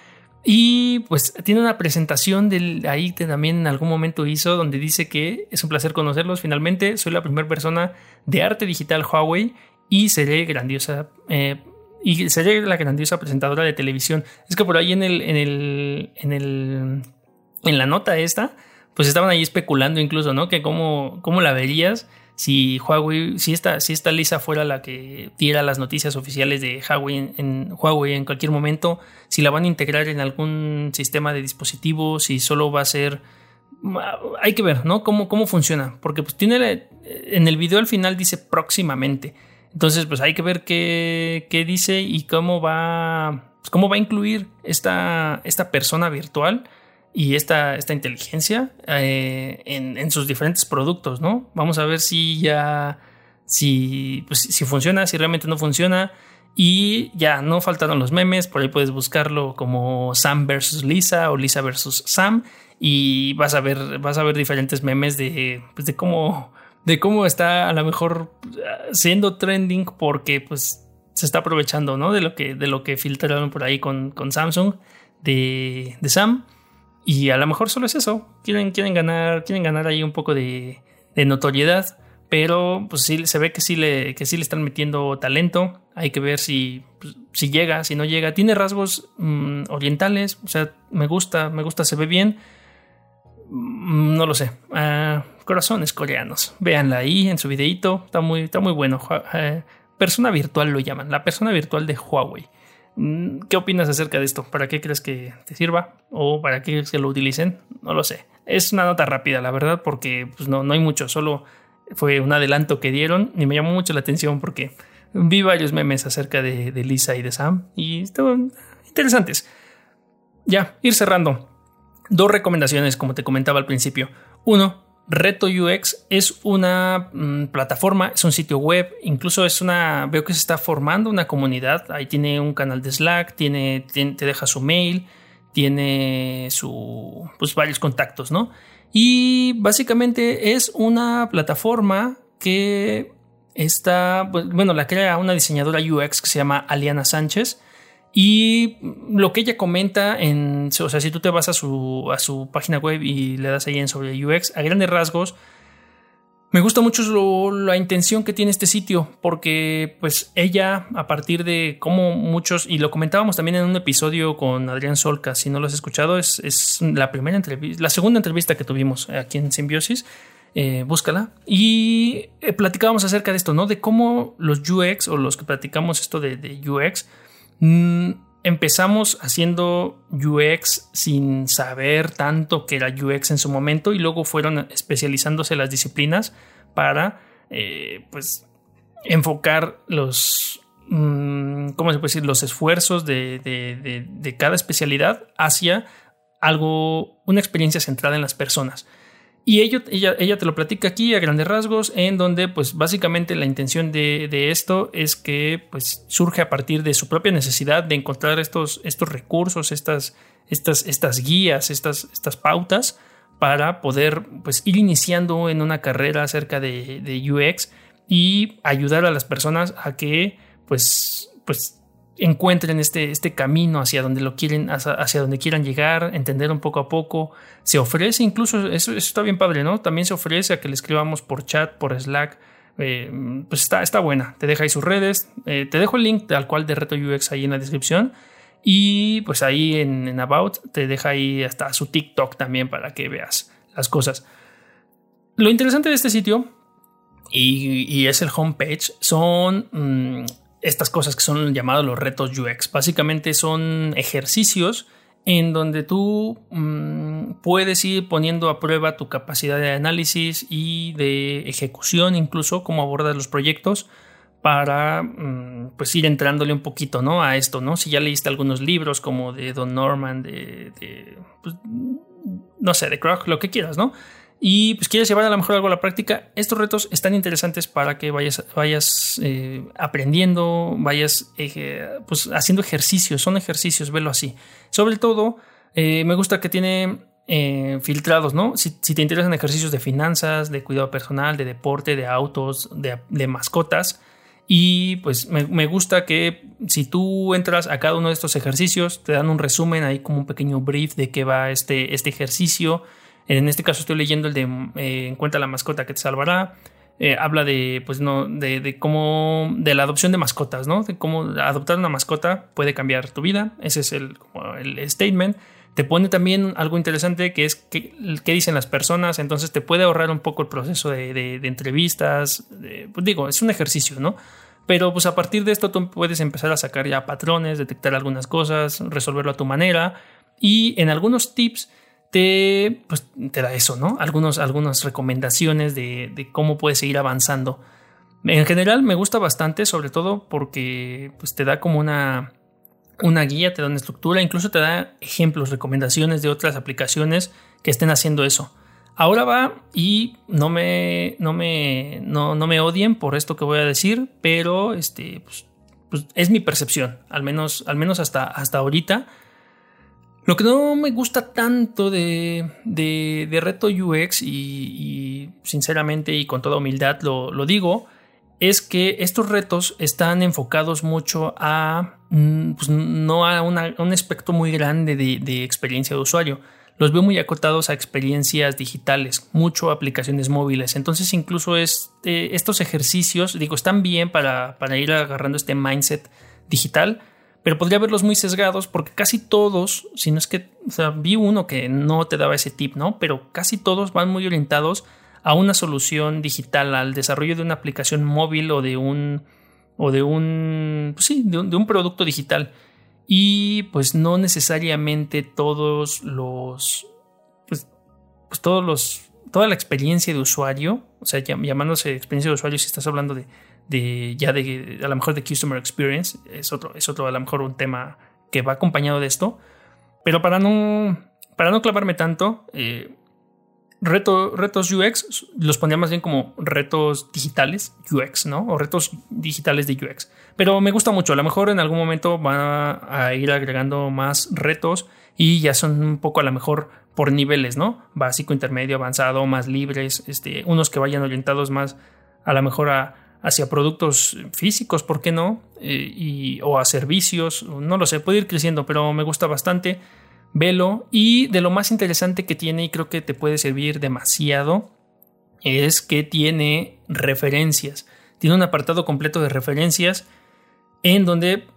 Y pues tiene una presentación del ahí que también en algún momento hizo donde dice que es un placer conocerlos. Finalmente soy la primera persona de arte digital Huawei y seré grandiosa eh, y seré la grandiosa presentadora de televisión. Es que por ahí en el en el en el en la nota esta pues estaban ahí especulando incluso, ¿no? Que cómo, cómo la verías si Huawei, si esta, si esta Lisa fuera la que diera las noticias oficiales de Huawei en, Huawei en cualquier momento, si la van a integrar en algún sistema de dispositivos, si solo va a ser hay que ver, ¿no? Cómo, cómo funciona. Porque pues tiene en el video al final dice próximamente. Entonces, pues hay que ver qué, qué dice y cómo va. Pues, cómo va a incluir esta, esta persona virtual y esta, esta inteligencia eh, en, sus diferentes productos, ¿no? Vamos a ver si ya, si, pues, si funciona, si realmente no funciona. Y ya no faltaron los memes, por ahí puedes buscarlo como Sam versus Lisa o Lisa versus Sam y vas a ver, vas a ver diferentes memes de, pues, de cómo, de cómo está a lo mejor siendo trending porque pues se está aprovechando, ¿no? De lo que, de lo que filtraron por ahí con, con Samsung de, de Sam. Y a lo mejor solo es eso. Quieren, quieren ganar, quieren ganar ahí un poco de, notoriedad. Pero pues sí, se ve que sí, le, que sí le están metiendo talento. Hay que ver si, pues, si llega, si no llega. Tiene rasgos mm, orientales. O sea, me gusta, me gusta, se ve bien. Mm, no lo sé. Ah, corazones coreanos. Véanla ahí en su videito. Está muy, está muy bueno. Eh, persona virtual lo llaman. La persona virtual de Huawei. Mm, ¿Qué opinas acerca de esto? ¿Para qué crees que te sirva? ¿O para qué crees que lo utilicen? No lo sé. Es una nota rápida, la verdad, porque pues, no, no hay mucho. Solo fue un adelanto que dieron y me llamó mucho la atención porque vi varios memes acerca de, de Lisa y de Sam y estaban interesantes. Ya, ir cerrando. Dos recomendaciones, como te comentaba al principio. Uno, Reto UX es una mm, plataforma, es un sitio web, incluso es una, veo que se está formando una comunidad, ahí tiene un canal de Slack, tiene, te deja su mail, tiene su, pues varios contactos, ¿no? Y básicamente es una plataforma que está, pues, bueno, la crea una diseñadora UX que se llama Aliana Sánchez y lo que ella comenta en, o sea, si tú te vas a su, a su página web y le das ahí en sobre UX, a grandes rasgos, me gusta mucho la intención que tiene este sitio, porque pues ella, a partir de cómo muchos, y lo comentábamos también en un episodio con Adrián Solca, si no lo has escuchado, es, es la primera entrevista, la segunda entrevista que tuvimos aquí en Simbiosis, eh, búscala. Y eh, platicábamos acerca de esto, ¿no? De cómo los UX o los que platicamos esto de, de UX, empezamos haciendo UX sin saber tanto que era UX en su momento y luego fueron especializándose las disciplinas para eh, pues enfocar los mm, ¿cómo se puede decir? los esfuerzos de, de cada especialidad hacia algo, una experiencia centrada en las personas. Y ella, ella, te lo platica aquí a grandes rasgos, en donde pues básicamente la intención de, esto es que pues surge a partir de su propia necesidad de encontrar estos, estos recursos, estas, estas, estas guías, estas, estas pautas para poder pues ir iniciando en una carrera acerca de, de UX y ayudar a las personas a que pues, pues encuentren este, este camino hacia donde lo quieren, hacia, donde quieran llegar, entender un poco a poco. Se ofrece incluso, eso, está bien padre, ¿no? También se ofrece a que le escribamos por chat, por Slack. Eh, pues está, está buena. Te deja ahí sus redes. Eh, te dejo el link al cual de Reto UX ahí en la descripción. Y pues ahí en, About te deja ahí hasta su TikTok también para que veas las cosas. Lo interesante de este sitio, y, es el homepage, son mm, estas cosas que son llamados los retos UX. Básicamente son ejercicios en donde tú mm, puedes ir poniendo a prueba tu capacidad de análisis y de ejecución, incluso cómo abordas los proyectos para mm, pues ir entrándole un poquito ¿no? a esto, ¿no? Si ya leíste algunos libros como de Don Norman, de, pues, no sé, de Krog, lo que quieras, ¿no? Y pues quieres llevar a lo mejor algo a la práctica, estos retos están interesantes para que vayas, vayas eh, aprendiendo, vayas eh, pues haciendo ejercicios, son ejercicios, velo así. Sobre todo, eh, me gusta que tiene filtrados, ¿no? Si, te interesan ejercicios de finanzas, de cuidado personal, de deporte, de autos, de, mascotas, y pues me, me, gusta que si tú entras a cada uno de estos ejercicios, te dan un resumen ahí como un pequeño brief de qué va este, este ejercicio en este caso estoy leyendo el de eh, Encuentra la mascota que te salvará. Eh, habla de, pues no, de, cómo, de la adopción de mascotas, ¿no? De cómo adoptar una mascota puede cambiar tu vida. Ese es el, el statement. Te pone también algo interesante que es qué, dicen las personas, entonces te puede ahorrar un poco el proceso de, entrevistas. pues digo, es un ejercicio, ¿no? Pero pues a partir de esto tú puedes empezar a sacar ya patrones, detectar algunas cosas, resolverlo a tu manera y en algunos tips te, pues, te da eso, ¿no? Algunos, algunas recomendaciones de, cómo puedes seguir avanzando. En general me gusta bastante, sobre todo porque pues, te da como una, una guía, te da una estructura, incluso te da ejemplos, recomendaciones de otras aplicaciones que estén haciendo eso. Ahora va y no me, no me, no, me odien por esto que voy a decir, pero este, pues, pues, es mi percepción, al menos, al menos hasta, hasta ahorita. Lo que no me gusta tanto de, de, Reto UX y, sinceramente y con toda humildad lo, digo, es que estos retos están enfocados mucho a, mm, pues no a, un espectro muy grande de, experiencia de usuario. Los veo muy acotados a experiencias digitales, mucho aplicaciones móviles. Entonces incluso este, estos ejercicios, digo, están bien para, para ir agarrando este mindset digital, pero podría verlos muy sesgados porque casi todos, si no es que, o sea, vi uno que no te daba ese tip, ¿no? Pero casi todos van muy orientados a una solución digital, al desarrollo de una aplicación móvil o de un, o de un, pues sí, de un, producto digital. Y pues no necesariamente todos los, pues, pues todos los toda la experiencia de usuario, o sea, llamándose experiencia de usuario si estás hablando de, de ya de a lo mejor de customer experience, es otro, es otro a lo mejor un tema que va acompañado de esto, pero para no, para no clavarme tanto, eh, retos UX los pondría más bien como retos digitales UX, ¿no? O retos digitales de UX. Pero me gusta mucho. A lo mejor en algún momento van a ir agregando más retos y ya son un poco a lo mejor por niveles, ¿no? Básico, intermedio, avanzado, más libres, este, unos que vayan orientados más a lo mejor a, hacia productos físicos, ¿por qué no? Eh, y, o a servicios, no lo sé, puede ir creciendo, pero me gusta bastante. Velo. Y de lo más interesante que tiene, y creo que te puede servir demasiado, es que tiene referencias. Tiene un apartado completo de referencias en donde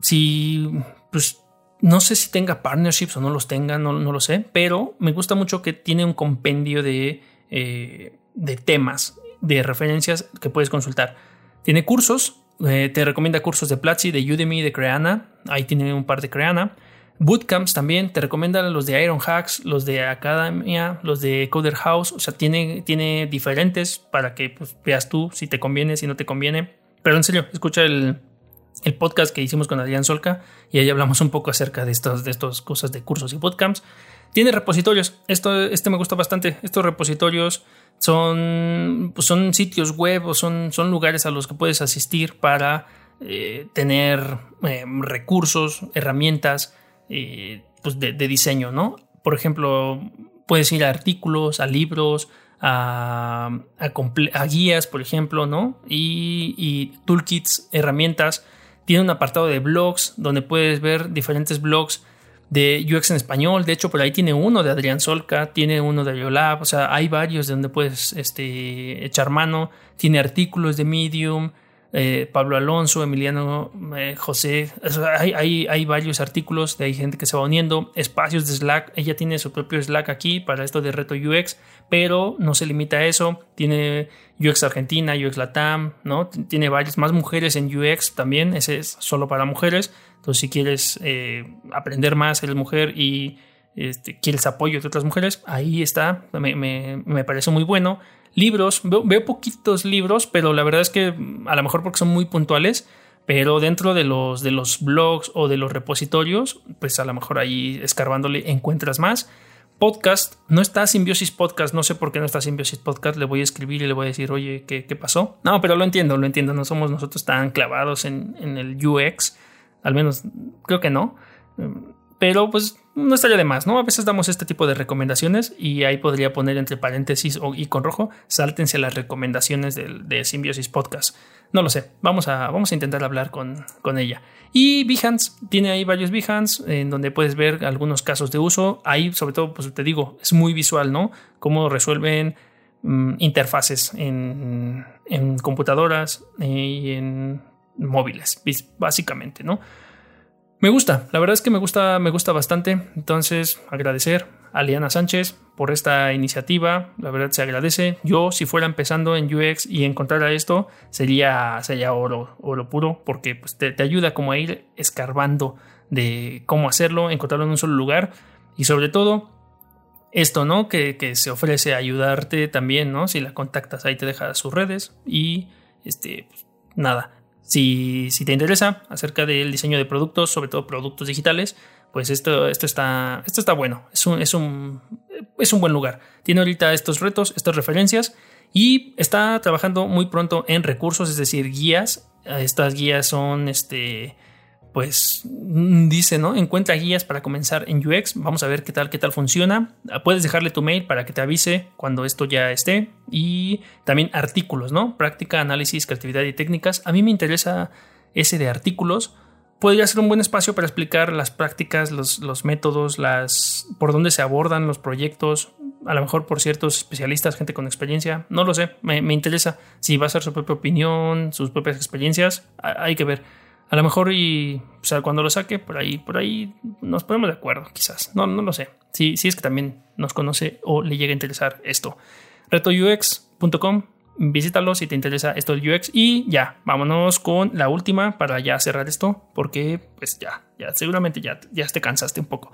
si pues no sé si tenga partnerships o no los tenga, no, lo sé, pero me gusta mucho que tiene un compendio de, eh, de temas, de referencias que puedes consultar. Tiene cursos, eh, te recomienda cursos de Platzi, de Udemy, de Creana, ahí tiene un par de Creana. Bootcamps también, te recomienda los de Iron Hacks, los de Academia, los de Coder House, o sea, tiene, tiene diferentes para que pues, veas tú si te conviene, si no te conviene. Pero en serio, escucha el, el podcast que hicimos con Adrián Solca y ahí hablamos un poco acerca de estas de estas cosas de cursos y bootcamps. Tiene repositorios. Esto, este me gusta bastante. Estos repositorios son, pues son sitios web o son, son lugares a los que puedes asistir para eh, tener eh, recursos, herramientas eh, pues de, diseño, ¿no? Por ejemplo, puedes ir a artículos, a libros, a, a, guías, por ejemplo, ¿no? Y, y toolkits, herramientas tiene un apartado de blogs donde puedes ver diferentes blogs de UX en español. De hecho, por ahí tiene uno de Adrián Solca, tiene uno de Yolab. O sea, hay varios de donde puedes este, echar mano. Tiene artículos de Medium, eh, Pablo Alonso, Emiliano eh, José. hay, hay, varios artículos de hay gente que se va uniendo, espacios de Slack. Ella tiene su propio Slack aquí para esto de reto UX, pero no se limita a eso. Tiene UX Argentina, UX Latam, ¿no? Tiene varias más mujeres en UX también. Ese es solo para mujeres. Entonces, si quieres eh, aprender más, eres mujer y este, quieres apoyo de otras mujeres, ahí está. Me, me, me parece muy bueno libros, veo, poquitos libros, pero la verdad es que mm, a lo mejor porque son muy puntuales, pero dentro de los, de los blogs o de los repositorios, pues a lo mejor ahí escarbándole encuentras más. Podcast, no está Simbiosis Podcast, no sé por qué no está Simbiosis Podcast, le voy a escribir y le voy a decir, oye, ¿qué, qué pasó? No, pero lo entiendo, lo entiendo, no somos nosotros tan clavados en, en el UX, al menos creo que no pero pues no estaría de más, ¿no? A veces damos este tipo de recomendaciones y ahí podría poner entre paréntesis o, y con rojo, sáltense las recomendaciones de, de Symbiosis Podcast. No lo sé, vamos a, vamos a intentar hablar con, con ella. Y Behance, tiene ahí varios Behance en donde puedes ver algunos casos de uso. Ahí, sobre todo, pues te digo, es muy visual, ¿no? Cómo resuelven mm, interfaces en, en computadoras y en móviles, básicamente, ¿no? Me gusta, la verdad es que me gusta, me gusta bastante. Entonces, agradecer a Liana Sánchez por esta iniciativa. La verdad se agradece. Yo, si fuera empezando en UX y encontrara esto, sería, sería oro, oro puro, porque pues, te, ayuda como a ir escarbando de cómo hacerlo, encontrarlo en un solo lugar. Y sobre todo, esto, ¿no? Que, que se ofrece ayudarte también, ¿no? Si la contactas, ahí te deja sus redes. Y este, pues, nada, si, te interesa acerca del diseño de productos, sobre todo productos digitales, pues esto, esto, está, esto está bueno. Es un, es, un, es un buen lugar. Tiene ahorita estos retos, estas referencias y está trabajando muy pronto en recursos, es decir, guías. Estas guías son este, pues mm, dice, ¿no? Encuentra guías para comenzar en UX. Vamos a ver qué tal, qué tal funciona. Ah, puedes dejarle tu mail para que te avise cuando esto ya esté. Y también artículos, ¿no? Práctica, análisis, creatividad y técnicas. A mí me interesa ese de artículos. Podría ser un buen espacio para explicar las prácticas, los, métodos, las por dónde se abordan los proyectos, a lo mejor por ciertos especialistas, gente con experiencia, no lo sé, me, me interesa si va a ser su propia opinión, sus propias experiencias, hay que ver. A lo mejor y o sea, cuando lo saque, por ahí, por ahí nos ponemos de acuerdo, quizás. No, no lo sé. Si, sí es que también nos conoce o le llega a interesar esto. RetoUX.com, visítalo si te interesa esto del UX. Y ya, vámonos con la última para ya cerrar esto, porque pues ya, ya seguramente ya, ya te cansaste un poco.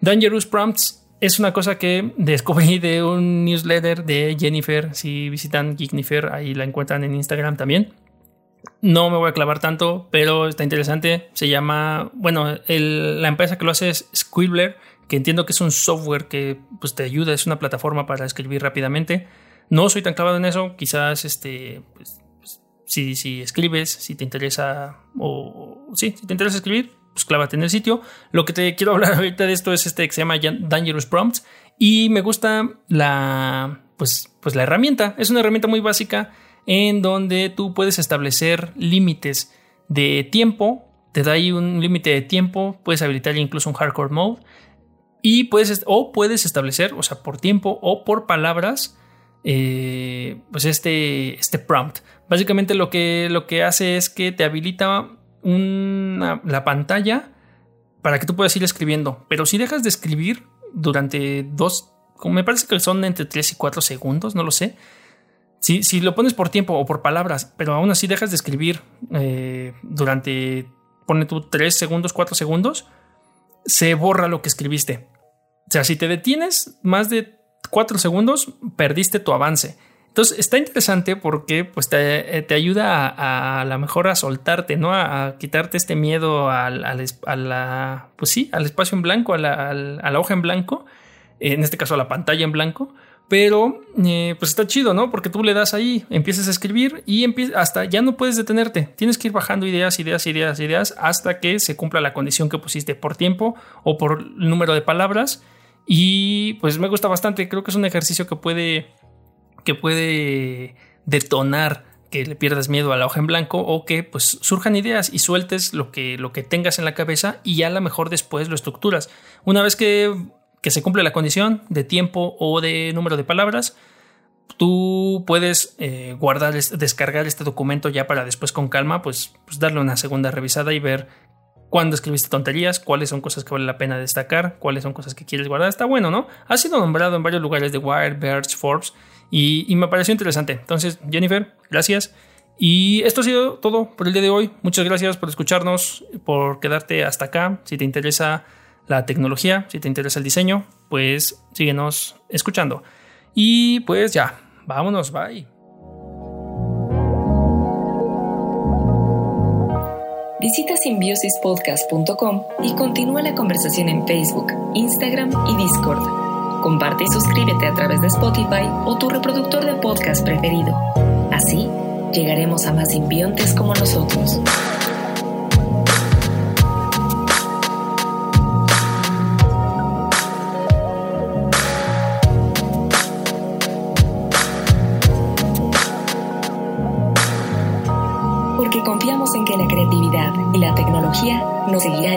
Dangerous Prompts es una cosa que descubrí de un newsletter de Jennifer. Si visitan Geeknifer, ahí la encuentran en Instagram también. No me voy a clavar tanto, pero está interesante. Se llama, bueno, la empresa que lo hace es Squibbler, que entiendo que es un software que pues, te ayuda, es una plataforma para escribir rápidamente. No soy tan clavado en eso, quizás este, pues, si, si escribes, si te interesa, o sí, si te interesa escribir, pues clávate en el sitio. Lo que te quiero hablar ahorita de esto es este que se llama Dangerous Prompts y me gusta la, pues, pues la herramienta. Es una herramienta muy básica en donde tú puedes establecer límites de tiempo. Te da ahí un límite de tiempo, puedes habilitar incluso un hardcore mode y puedes, o puedes establecer, o sea, por tiempo o por palabras, eh, pues este, este prompt. Básicamente lo que, lo que hace es que te habilita la pantalla para que tú puedas ir escribiendo. Pero si dejas de escribir durante dos, me parece que son entre 3 y 4 segundos, no lo sé. Si, si lo pones por tiempo o por palabras, pero aún así dejas de escribir eh, durante, pone tú 3 segundos, 4 segundos, se borra lo que escribiste. O sea, si te detienes más de 4 segundos, perdiste tu avance. Entonces está interesante porque pues, te, te ayuda a, a, la mejor a soltarte, ¿no? A, quitarte este miedo al, al, a pues sí, al espacio en blanco, a la, a la, hoja en blanco, en este caso a la pantalla en blanco. Pero eh, pues está chido, ¿no? Porque tú le das ahí, empiezas a escribir y hasta ya no puedes detenerte. Tienes que ir bajando ideas, ideas, ideas, ideas hasta que se cumpla la condición que pusiste por tiempo o por número de palabras. Y pues me gusta bastante. Creo que es un ejercicio que puede que puede detonar que le pierdas miedo a la hoja en blanco o que pues surjan ideas y sueltes lo que, lo que tengas en la cabeza y ya a lo mejor después lo estructuras. Una vez que, que se cumple la condición de tiempo o de número de palabras, tú puedes eh, guardar, descargar este documento ya para después con calma, pues, pues darle una segunda revisada y ver cuándo escribiste tonterías, cuáles son cosas que vale la pena destacar, cuáles son cosas que quieres guardar. Está bueno, ¿no? Ha sido nombrado en varios lugares de Wired, Verge, Forbes y, me pareció interesante. Entonces, Jennifer, gracias. Y esto ha sido todo por el día de hoy. Muchas gracias por escucharnos, por quedarte hasta acá. Si te interesa la tecnología, si te interesa el diseño, pues síguenos escuchando. Y pues ya, vámonos, bye. Visita simbiosispodcast.com y continúa la conversación en Facebook, Instagram y Discord. Comparte y suscríbete a través de Spotify o tu reproductor de podcast preferido. Así, llegaremos a más simbiontes como nosotros. Nos lejos.